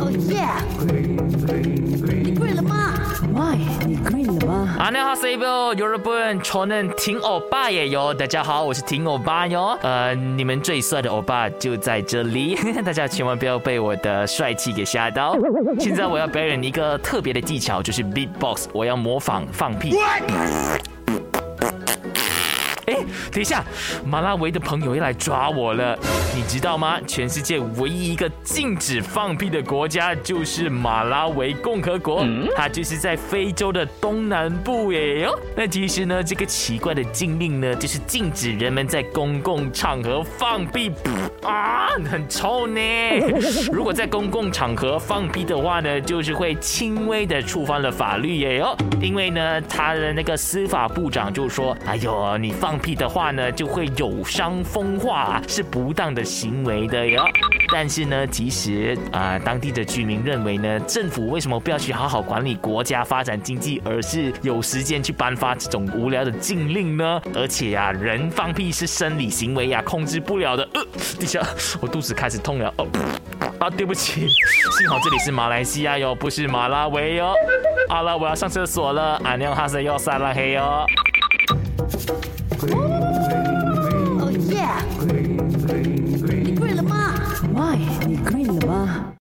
Oh yeah！你 green 了吗？My，你 green 了吗？안녕하세요有日本저는팅欧巴也有。大家好，我是听欧巴哟。呃，你们最帅的欧巴就在这里，大家千万不要被我的帅气给吓到。现在我要表演一个特别的技巧，就是 beatbox，我要模仿放屁。哎， 等一下，马拉维的朋友要来抓我了，你知道吗？全世界唯一一个禁止放屁的国家就是马拉维共和国，它就是在非洲的东南部耶哟。那其实呢，这个奇怪的禁令呢，就是禁止人们在公共场合放屁，啊，很臭呢。如果在公共场合放屁的话呢，就是会轻微的触犯了法律耶哟。因为呢，他的那个司法部长就说，哎呦，你放。放的话呢，就会有伤风化，是不当的行为的哟。但是呢，其实啊，当地的居民认为呢，政府为什么不要去好好管理国家、发展经济，而是有时间去颁发这种无聊的禁令呢？而且呀，人放屁是生理行为呀，控制不了的。呃，底下我肚子开始痛了。哦，啊，对不起，幸好这里是马来西亚哟，不是马拉维哟。好了，我要上厕所了。阿娘哈塞要撒拉黑哟。哦耶！你跪了吗没你。